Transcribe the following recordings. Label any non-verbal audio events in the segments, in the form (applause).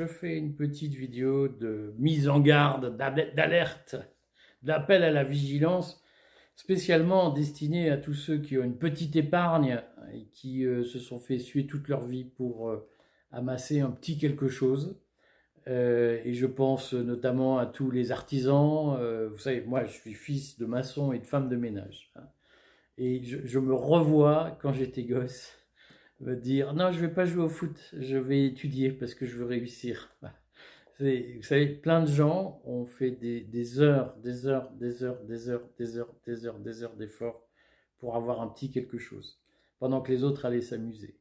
Je fais une petite vidéo de mise en garde, d'alerte, d'appel à la vigilance, spécialement destinée à tous ceux qui ont une petite épargne et qui euh, se sont fait suer toute leur vie pour euh, amasser un petit quelque chose. Euh, et je pense notamment à tous les artisans. vous savez, moi, je suis fils de maçon et de femme de ménage. Hein. et je me revois quand j'étais gosse va dire non, je vais pas jouer au foot, je vais étudier parce que je veux réussir. (laughs) Vous savez, plein de gens ont fait des, heures, des heures, des heures, des heures, des heures, des heures, des heures d'efforts pour avoir un petit quelque chose, pendant que les autres allaient s'amuser.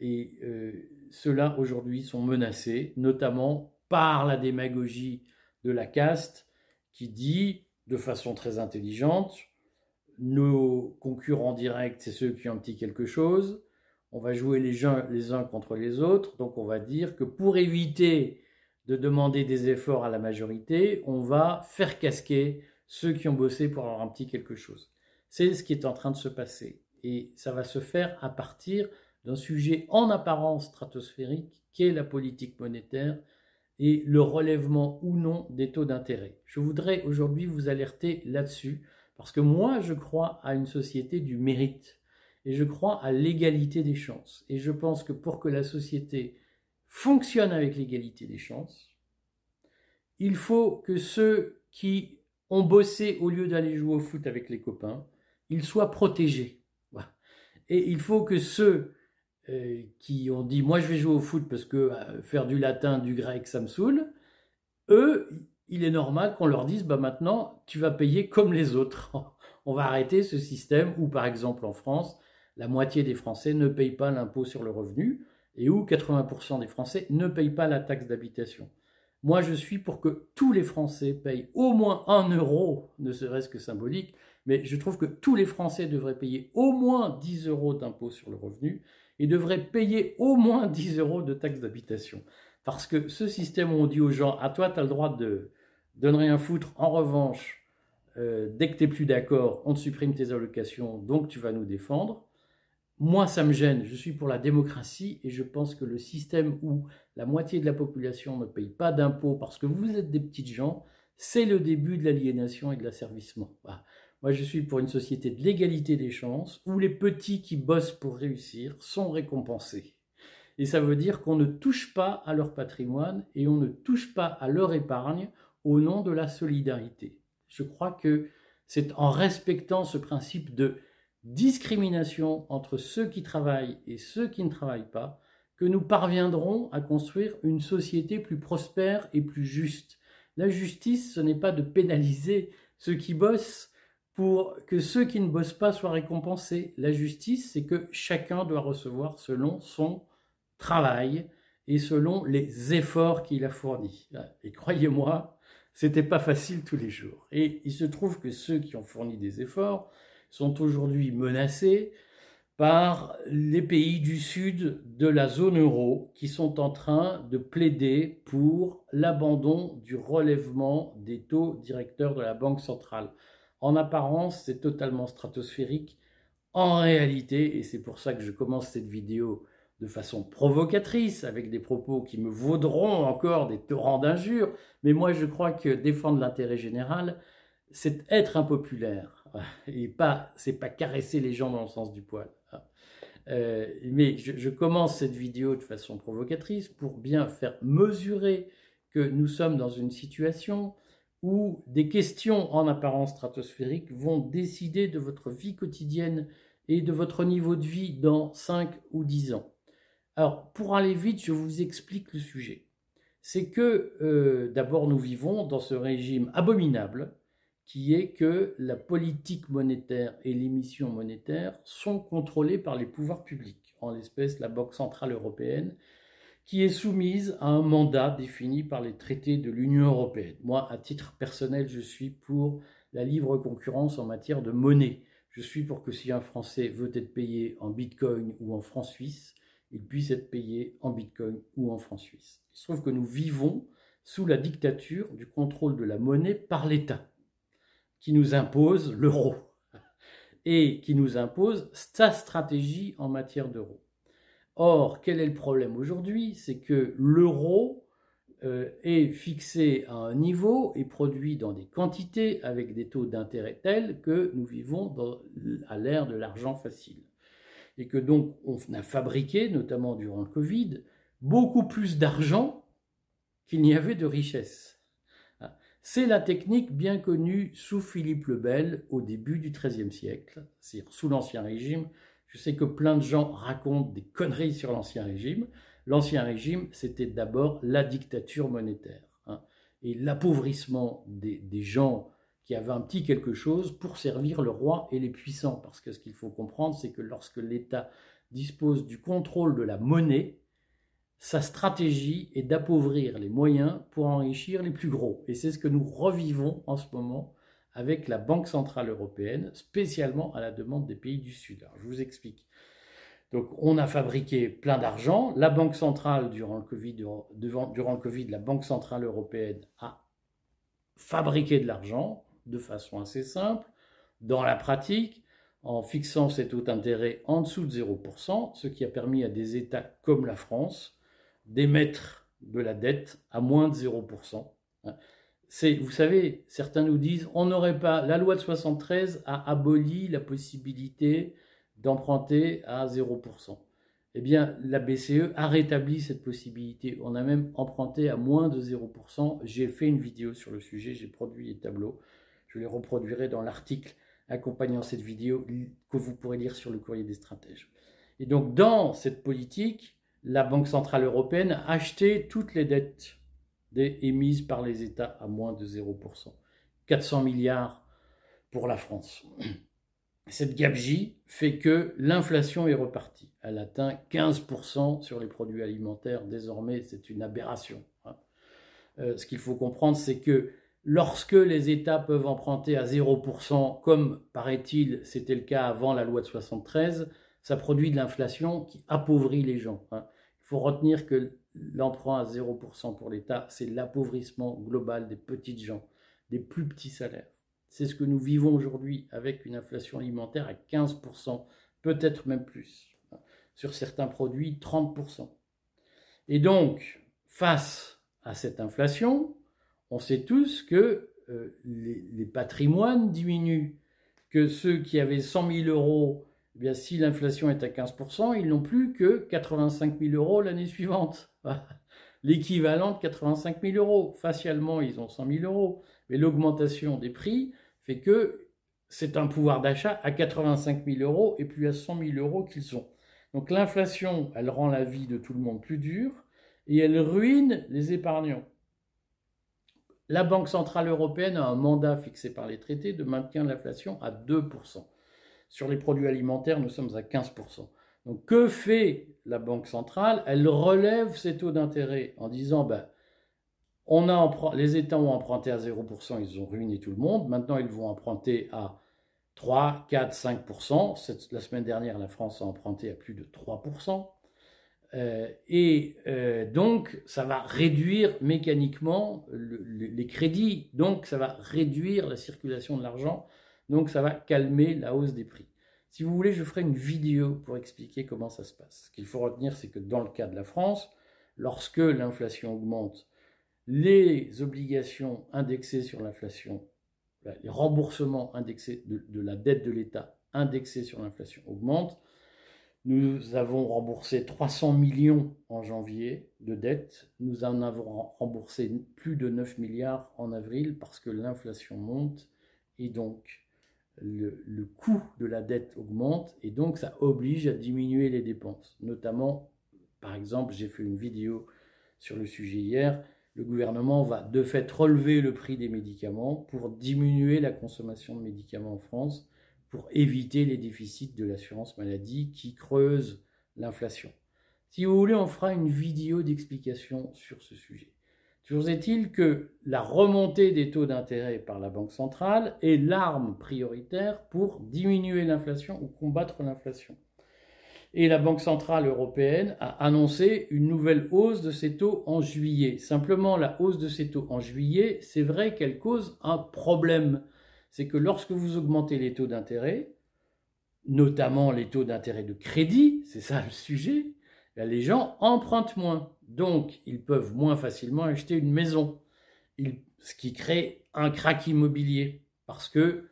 Et euh, ceux-là, aujourd'hui, sont menacés, notamment par la démagogie de la caste qui dit, de façon très intelligente, nos concurrents directs, c'est ceux qui ont un petit quelque chose, on va jouer les uns, contre les autres, donc on va dire que pour éviter de demander des efforts à la majorité, on va faire casquer ceux qui ont bossé pour avoir un quelque chose. C'est ce qui est en train de se passer. Et ça va se faire à partir d'un sujet en apparence stratosphérique qui est la politique monétaire et le relèvement ou non des taux d'intérêt. Je voudrais aujourd'hui vous alerter là-dessus parce que moi je crois à une société du mérite et je crois à l'égalité des chances. Et je pense que pour que la société fonctionne avec l'égalité des chances, il faut que ceux qui ont bossé au lieu d'aller jouer au foot avec les copains, ils soient protégés. Et il faut que ceux euh, qui ont dit moi je vais jouer au foot parce que euh, faire du latin, du grec, ça me saoule, eux, il est normal qu'on leur dise bah maintenant tu vas payer comme les autres. (laughs) On va arrêter ce système où par exemple en France, la moitié des Français ne payent pas l'impôt sur le revenu et où 80% des Français ne payent pas la taxe d'habitation. Moi, je suis pour que tous les Français payent au moins un euro, ne serait-ce que symbolique, mais je trouve que tous les Français devraient payer au moins 10 euros d'impôt sur le revenu et devraient payer au moins 10 euros de taxe d'habitation. Parce que ce système où on dit aux gens, à toi, tu as le droit de, de ne rien foutre, en revanche, euh, dès que tu n'es plus d'accord, on te supprime tes allocations, donc tu vas nous défendre. Moi, ça me gêne. Je suis pour la démocratie et je pense que le système où la moitié de la population ne paye pas d'impôts parce que vous êtes des petites gens, c'est le début de l'aliénation et de l'asservissement. Moi, je suis pour une société de l'égalité des chances où les petits qui bossent pour réussir sont récompensés. Et ça veut dire qu'on ne touche pas à leur patrimoine et on ne touche pas à leur épargne au nom de la solidarité. Je crois que c'est en respectant ce principe de discrimination entre ceux qui travaillent et ceux qui ne travaillent pas, que nous parviendrons à construire une société plus prospère et plus juste. La justice, ce n'est pas de pénaliser ceux qui bossent pour que ceux qui ne bossent pas soient récompensés. La justice, c'est que chacun doit recevoir selon son travail et selon les efforts qu'il a fournis. Et croyez-moi, c'était pas facile tous les jours. Et il se trouve que ceux qui ont fourni des efforts, sont aujourd'hui menacés par les pays du sud de la zone euro qui sont en train de plaider pour l'abandon du relèvement des taux directeurs de la Banque centrale. En apparence, c'est totalement stratosphérique. En réalité, et c'est pour ça que je commence cette vidéo de façon provocatrice, avec des propos qui me vaudront encore des torrents d'injures, mais moi je crois que défendre l'intérêt général, c'est être impopulaire (laughs) et pas, c'est pas caresser les gens dans le sens du poil. Hein. Euh, mais je, commence cette vidéo de façon provocatrice pour bien faire mesurer que nous sommes dans une situation où des questions en apparence stratosphériques vont décider de votre vie quotidienne et de votre niveau de vie dans 5 ou 10 ans. Alors, pour aller vite, je vous explique le sujet. C'est que, euh, d'abord, nous vivons dans ce régime abominable qui est que la politique monétaire et l'émission monétaire sont contrôlées par les pouvoirs publics, en l'espèce la Banque centrale européenne, qui est soumise à un mandat défini par les traités de l'Union européenne. Moi, à titre personnel, je suis pour la libre concurrence en matière de monnaie. Je suis pour que si un Français veut être payé en Bitcoin ou en francs suisses, il puisse être payé en Bitcoin ou en francs suisses. Il se trouve que nous vivons sous la dictature du contrôle de la monnaie par l'État qui nous impose l'euro et qui nous impose sa stratégie en matière d'euro. Or, quel est le problème aujourd'hui? C'est que l'euro euh, est fixé à un niveau et produit dans des quantités avec des taux d'intérêt tels que nous vivons à l'ère de l'argent facile. Et que donc on a fabriqué, notamment durant le Covid, beaucoup plus d'argent qu'il n'y avait de richesse. C'est la technique bien connue sous Philippe le Bel au début du XIIIe siècle, c'est-à-dire sous l'Ancien Régime. Je sais que plein de gens racontent des conneries sur l'Ancien Régime. L'Ancien Régime, c'était d'abord la dictature monétaire hein, et l'appauvrissement des, des, gens qui avaient un petit quelque chose pour servir le roi et les puissants. Parce que ce qu'il faut comprendre, c'est que lorsque l'État dispose du contrôle de la monnaie, sa stratégie est d'appauvrir les moyens pour enrichir les plus gros. Et c'est ce que nous revivons en ce moment avec la Banque Centrale Européenne, spécialement à la demande des pays du Sud. Je vous explique. Donc, on a fabriqué plein d'argent. La Banque Centrale, durant le, COVID, durant, durant le Covid, la Banque Centrale Européenne a fabriqué de l'argent de façon assez simple. Dans la pratique, en fixant ces taux d'intérêt en dessous de 0%, ce qui a permis à des États comme la France d'émettre de la dette à moins de 0%. C'est, vous savez, certains nous disent, on n'aurait pas, la loi de 73 a aboli la possibilité d'emprunter à 0%. Eh bien, la BCE a rétabli cette possibilité. On a même emprunté à moins de 0%. J'ai fait une vidéo sur le sujet, j'ai produit les tableaux. Je les reproduirai dans l'article accompagnant cette vidéo que vous pourrez lire sur le courrier des stratèges. Et donc, dans cette politique, la Banque Centrale Européenne a acheté toutes les dettes émises par les États à moins de 0%. 400 milliards pour la France. (clears throat) Cette gabegie fait que l'inflation est repartie. Elle atteint 15% sur les produits alimentaires. Désormais, c'est une aberration. Hein. Euh, ce qu'il faut comprendre, c'est que lorsque les États peuvent emprunter à 0%, comme paraît-il c'était le cas avant la loi de 73, ça produit de l'inflation qui appauvrit les gens. Hein. Faut retenir que l'emprunt à 0% pour l'État, c'est l'appauvrissement global des petites gens, des plus petits salaires. C'est ce que nous vivons aujourd'hui avec une inflation alimentaire à 15%, peut-être même plus. Sur certains produits, 30%. Et donc, face à cette inflation, on sait tous que euh, les, les, patrimoines diminuent, que ceux qui avaient 100 000 euros eh bien, si l'inflation est à 15%, ils n'ont plus que 85 000 euros l'année suivante. (laughs) L'équivalent de 85 000 euros. Facialement, ils ont 100 000 euros. Mais l'augmentation des prix fait que c'est un pouvoir d'achat à 85 000 euros et plus à 100 000 euros qu'ils ont. Donc l'inflation, elle rend la vie de tout le monde plus dure et elle ruine les épargnants. La Banque Centrale Européenne a un mandat fixé par les traités de maintenir l'inflation à 2%. Sur les produits alimentaires, nous sommes à 15%. Donc que fait la Banque centrale? Elle relève ses taux d'intérêt en disant, ben, les États ont emprunté à 0%, ils ont ruiné tout le monde, maintenant ils vont emprunter à 3, 4, 5%. la semaine dernière, la France a emprunté à plus de 3%. Euh, et euh, donc, ça va réduire mécaniquement les crédits, donc ça va réduire la circulation de l'argent donc ça va calmer la hausse des prix. Si vous voulez, je ferai une vidéo pour expliquer comment ça se passe. Ce qu'il faut retenir, c'est que dans le cas de la France, lorsque l'inflation augmente, les obligations indexées sur l'inflation, les remboursements indexés de, la dette de l'État indexés sur l'inflation augmentent. Nous avons remboursé 300 millions en janvier de dettes. Nous en avons remboursé plus de 9 milliards en avril parce que l'inflation monte et donc le, coût de la dette augmente et donc ça oblige à diminuer les dépenses. Notamment, par exemple, j'ai fait une vidéo sur le sujet hier, le gouvernement va de fait relever le prix des médicaments pour diminuer la consommation de médicaments en France, pour éviter les déficits de l'assurance maladie qui creusent l'inflation. Si vous voulez, on fera une vidéo d'explication sur ce sujet. Toujours est-il que la remontée des taux d'intérêt par la Banque centrale est l'arme prioritaire pour diminuer l'inflation ou combattre l'inflation. Et la Banque centrale européenne a annoncé une nouvelle hausse de ces taux en juillet. Simplement, la hausse de ces taux en juillet, c'est vrai qu'elle cause un problème. C'est que lorsque vous augmentez les taux d'intérêt, notamment les taux d'intérêt de crédit, c'est ça le sujet, les gens empruntent moins. Donc, ils peuvent moins facilement acheter une maison. ce qui crée un crack immobilier. Parce que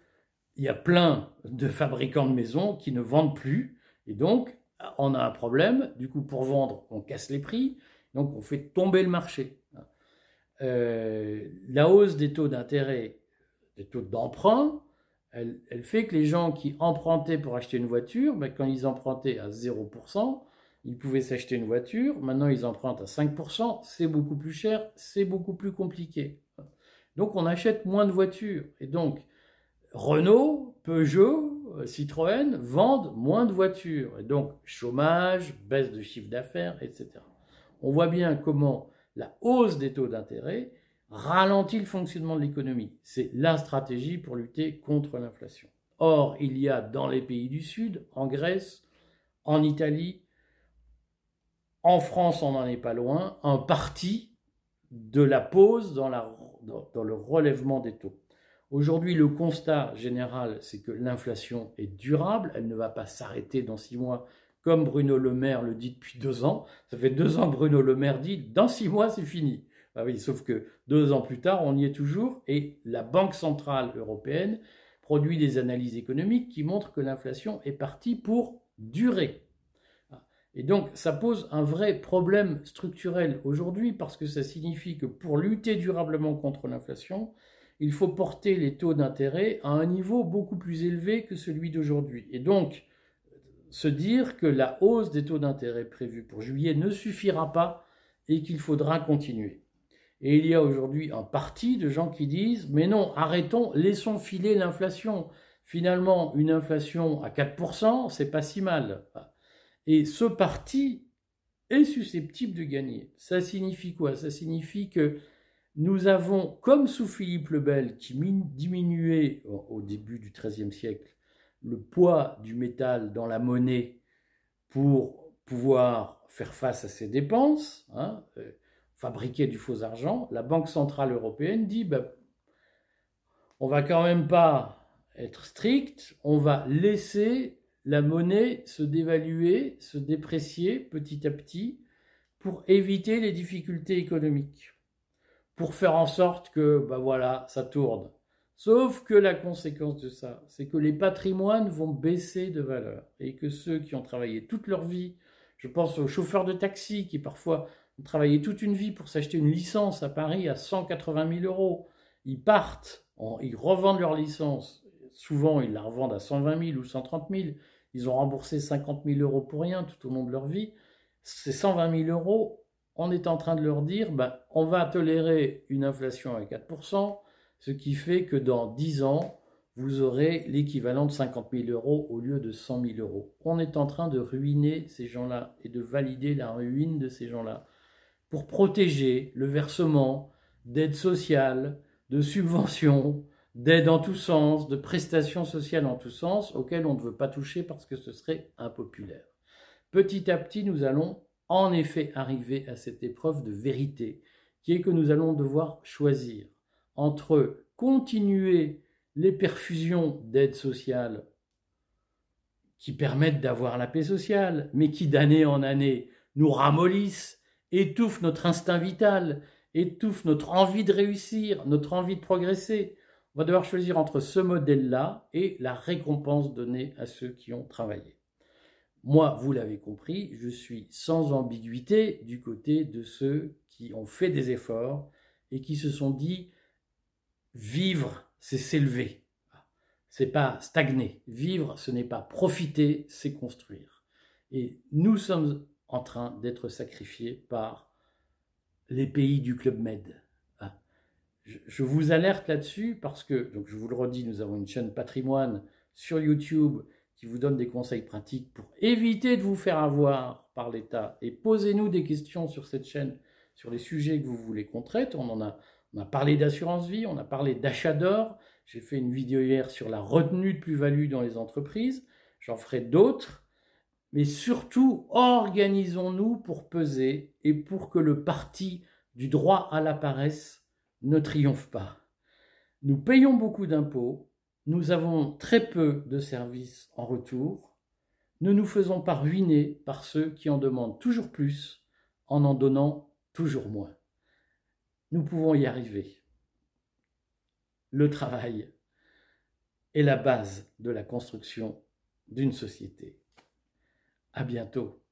il y a plein de fabricants de maisons qui ne vendent plus. Et donc, on a un problème. Du coup, pour vendre, on casse les prix. Donc, on fait tomber le marché. Euh, la hausse des taux d'intérêt, des taux d'emprunt, elle, fait que les gens qui empruntaient pour acheter une voiture, ben, quand ils empruntaient à 0%, ils pouvaient s'acheter une voiture. Maintenant, ils empruntent à 5%. C'est beaucoup plus cher, c'est beaucoup plus compliqué. Donc, on achète moins de voitures. Et donc, Renault, Peugeot, euh, Citroën vendent moins de voitures. Et donc, chômage, baisse de chiffre d'affaires, etc. On voit bien comment la hausse des taux d'intérêt ralentit le fonctionnement de l'économie. C'est la stratégie pour lutter contre l'inflation. Or, il y a dans les pays du Sud, en Grèce, en Italie, en France, on n'en est pas loin, un parti de la pause dans, le relèvement des taux. Aujourd'hui, le constat général, c'est que l'inflation est durable, elle ne va pas s'arrêter dans six mois, comme Bruno Le Maire le dit depuis deux ans. Ça fait deux ans que Bruno Le Maire dit, dans six mois, c'est fini. Ah sauf que deux ans plus tard, on y est toujours, et la Banque Centrale Européenne produit des analyses économiques qui montrent que l'inflation est partie pour durer. Et donc, ça pose un vrai problème structurel aujourd'hui parce que ça signifie que pour lutter durablement contre l'inflation, il faut porter les taux d'intérêt à un niveau beaucoup plus élevé que celui d'aujourd'hui. Et donc, se dire que la hausse des taux d'intérêt prévue pour juillet ne suffira pas et qu'il faudra continuer. Et il y a aujourd'hui un parti de gens qui disent mais non, arrêtons, laissons filer l'inflation. Finalement, une inflation à 4%, c'est pas si mal. Et ce parti est susceptible de gagner. Ça signifie quoi? Ça signifie que nous avons, comme sous Philippe le Bel, qui diminuait au début du XIIIe siècle le poids du métal dans la monnaie pour pouvoir faire face à ses dépenses, hein, euh, fabriquer du faux argent, la Banque Centrale Européenne dit ben, on va quand même pas être strict, on va laisser la monnaie se dévaluer, se déprécier petit à petit pour éviter les difficultés économiques pour faire en sorte que, bah voilà, ça tourne. Sauf que la conséquence de ça, c'est que les patrimoines vont baisser de valeur et que ceux qui ont travaillé toute leur vie, je pense aux chauffeurs de taxi qui parfois ont travaillé toute une vie pour s'acheter une licence à Paris à 180 000 euros, ils partent, ils revendent leur licence, souvent ils la revendent à 120 000 ou 130 000, ils ont remboursé 50 000 euros pour rien tout au long de leur vie, ces 120 000 euros, on est en train de leur dire, ben, on va tolérer une inflation à 4%, ce qui fait que dans 10 ans, vous aurez l'équivalent de 50 000 euros au lieu de 100 000 euros. On est en train de ruiner ces gens-là et de valider la ruine de ces gens-là pour protéger le versement d'aides sociales, de subventions, d'aides en tous sens, de prestations sociales en tous sens, auxquelles on ne veut pas toucher parce que ce serait impopulaire. Petit à petit, nous allons en effet arriver à cette épreuve de vérité, qui est que nous allons devoir choisir entre continuer les perfusions d'aide sociale qui permettent d'avoir la paix sociale, mais qui d'année en année nous ramollissent, étouffent notre instinct vital, étouffent notre envie de réussir, notre envie de progresser. On va devoir choisir entre ce modèle-là et la récompense donnée à ceux qui ont travaillé. Moi, vous l'avez compris, je suis sans ambiguïté du côté de ceux qui ont fait des efforts et qui se sont dit vivre, c'est s'élever. C'est pas stagner. Vivre, ce n'est pas profiter, c'est construire. Et nous sommes en train d'être sacrifiés par les pays du Club Med. Je vous alerte là-dessus parce que, donc je vous le redis, nous avons une chaîne patrimoine sur YouTube qui vous donne des conseils pratiques pour éviter de vous faire avoir par l'État. Et posez-nous des questions sur cette chaîne, sur les sujets que vous voulez qu'on traite. On en a, on a parlé d'assurance vie, on a parlé d'achat d'or. J'ai fait une vidéo hier sur la retenue de plus-value dans les entreprises. J'en ferai d'autres. Mais surtout, organisons-nous pour peser et pour que le parti du droit à la paresse ne triomphe pas. Nous payons beaucoup d'impôts, nous avons très peu de services en retour. Ne nous faisons pas ruiner par ceux qui en demandent toujours plus en en donnant toujours moins. Nous pouvons y arriver. Le travail est la base de la construction d'une société. À bientôt.